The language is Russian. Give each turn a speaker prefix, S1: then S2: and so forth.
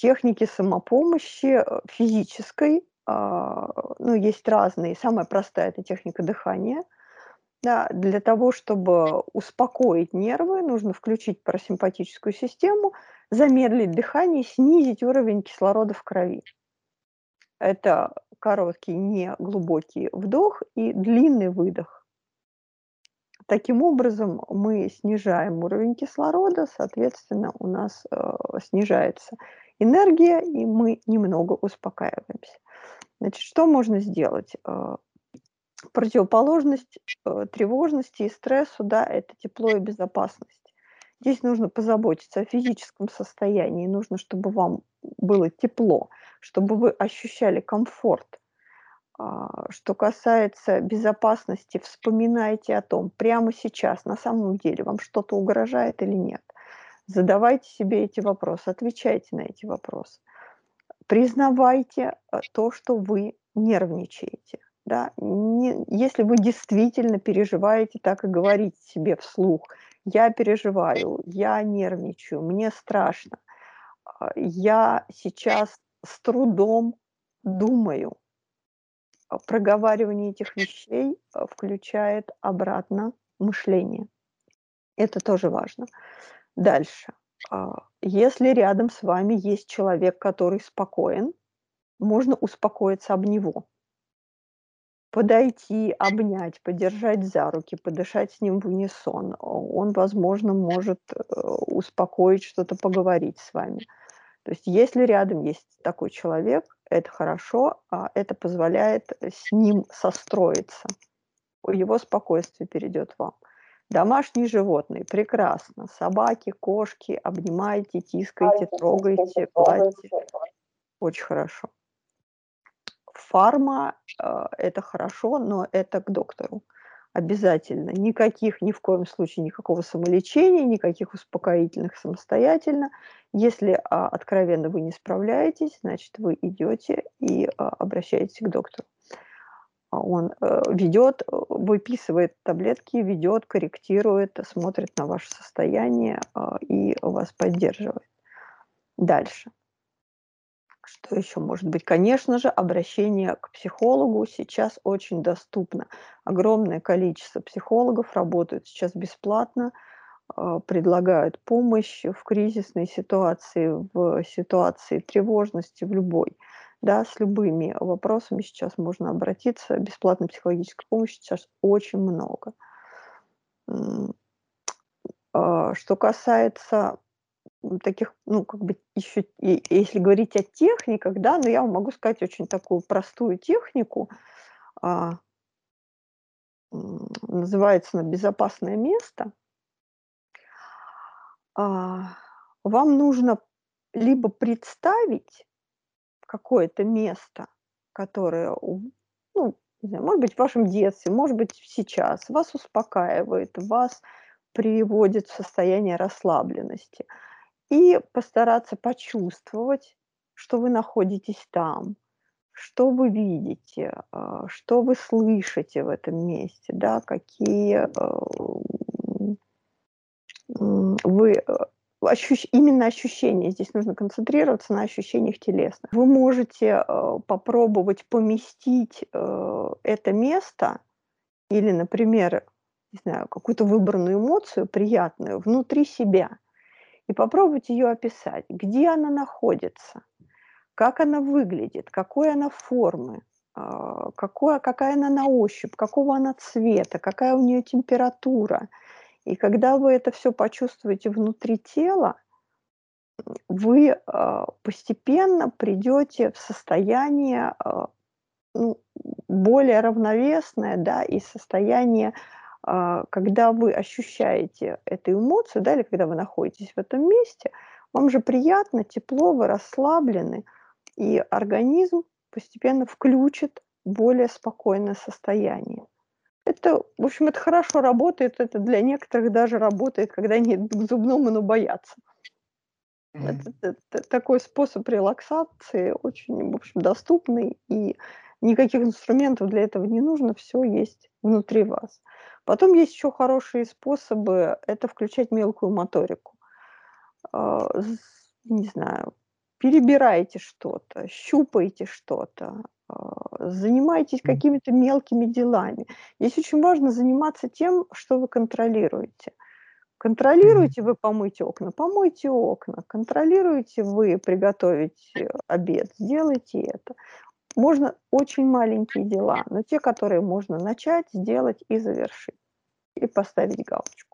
S1: техники самопомощи э, физической, а, ну, есть разные. Самая простая– это техника дыхания. Да, для того, чтобы успокоить нервы, нужно включить парасимпатическую систему, замедлить дыхание, снизить уровень кислорода в крови. Это короткий, неглубокий вдох и длинный выдох. Таким образом, мы снижаем уровень кислорода, соответственно, у нас э, снижается энергия, и мы немного успокаиваемся. Значит, что можно сделать? Э, противоположность э, тревожности и стрессу, да, это тепло и безопасность. Здесь нужно позаботиться о физическом состоянии, нужно, чтобы вам было тепло, чтобы вы ощущали комфорт. А, что касается безопасности, вспоминайте о том, прямо сейчас, на самом деле, вам что-то угрожает или нет. Задавайте себе эти вопросы, отвечайте на эти вопросы. Признавайте э, то, что вы нервничаете. Да? Не, если вы действительно переживаете, так и говорите себе вслух. Я переживаю, я нервничаю, мне страшно. А, я сейчас с трудом думаю. А, проговаривание этих вещей а, включает обратно мышление. Это тоже важно. Дальше. Если рядом с вами есть человек, который спокоен, можно успокоиться об него подойти, обнять, подержать за руки, подышать с ним в унисон. Он, возможно, может э, успокоить, что-то поговорить с вами. То есть если рядом есть такой человек, это хорошо, а это позволяет с ним состроиться. Его спокойствие перейдет вам. Домашние животные, прекрасно. Собаки, кошки, обнимайте, тискайте, трогайте, гладьте. Очень хорошо. Фарма э, это хорошо, но это к доктору обязательно. Никаких, ни в коем случае, никакого самолечения, никаких успокоительных самостоятельно. Если а, откровенно вы не справляетесь, значит, вы идете и а, обращаетесь к доктору. А он а, ведет, выписывает таблетки, ведет, корректирует, смотрит на ваше состояние а, и вас поддерживает. Дальше. Что еще может быть? Конечно же, обращение к психологу сейчас очень доступно. Огромное количество психологов работают сейчас бесплатно, предлагают помощь в кризисной ситуации, в ситуации тревожности, в любой. Да, с любыми вопросами сейчас можно обратиться. Бесплатной психологической помощи сейчас очень много. А, что касается таких, ну, как бы еще, если говорить о техниках, да, но я вам могу сказать очень такую простую технику. А, называется она «Безопасное место». А, вам нужно либо представить какое-то место, которое, ну, не знаю, может быть, в вашем детстве, может быть, сейчас, вас успокаивает, вас приводит в состояние расслабленности – и постараться почувствовать, что вы находитесь там, что вы видите, а, что вы слышите в этом месте, да, какие э, вы э, ощущ... именно ощущения, здесь нужно концентрироваться на ощущениях телесных. Вы можете э, попробовать поместить это место или, например, не знаю, какую-то выбранную эмоцию приятную внутри себя – и попробуйте ее описать, где она находится, как она выглядит, какой она формы, а, какое, какая она на ощупь, какого она цвета, какая у нее температура. И когда вы это все почувствуете внутри тела, вы а, постепенно придете в состояние а, ну, более равновесное, да, и состояние а, когда вы ощущаете эту эмоцию, да, или когда вы находитесь в этом месте, вам же приятно, тепло, вы расслаблены, и организм постепенно включит более спокойное состояние. Это, в общем, это хорошо работает, это для некоторых даже работает, когда они к зубному, но боятся. Mm-hmm. Это, это, такой способ релаксации очень, в общем, доступный, и никаких инструментов для этого не нужно, все есть внутри вас. Потом есть еще хорошие способы, это включать мелкую моторику. А, не знаю, перебираете что-то, щупаете что-то, а, занимаетесь
S2: М.
S1: какими-то мелкими делами. Здесь очень важно заниматься тем, что вы контролируете. Контролируете вы помыть окна- помойте окна, контролируете вы приготовить, э, обед- сделайте это. Можно очень маленькие дела, но те, которые можно начать, сделать и завершить, и поставить галочку.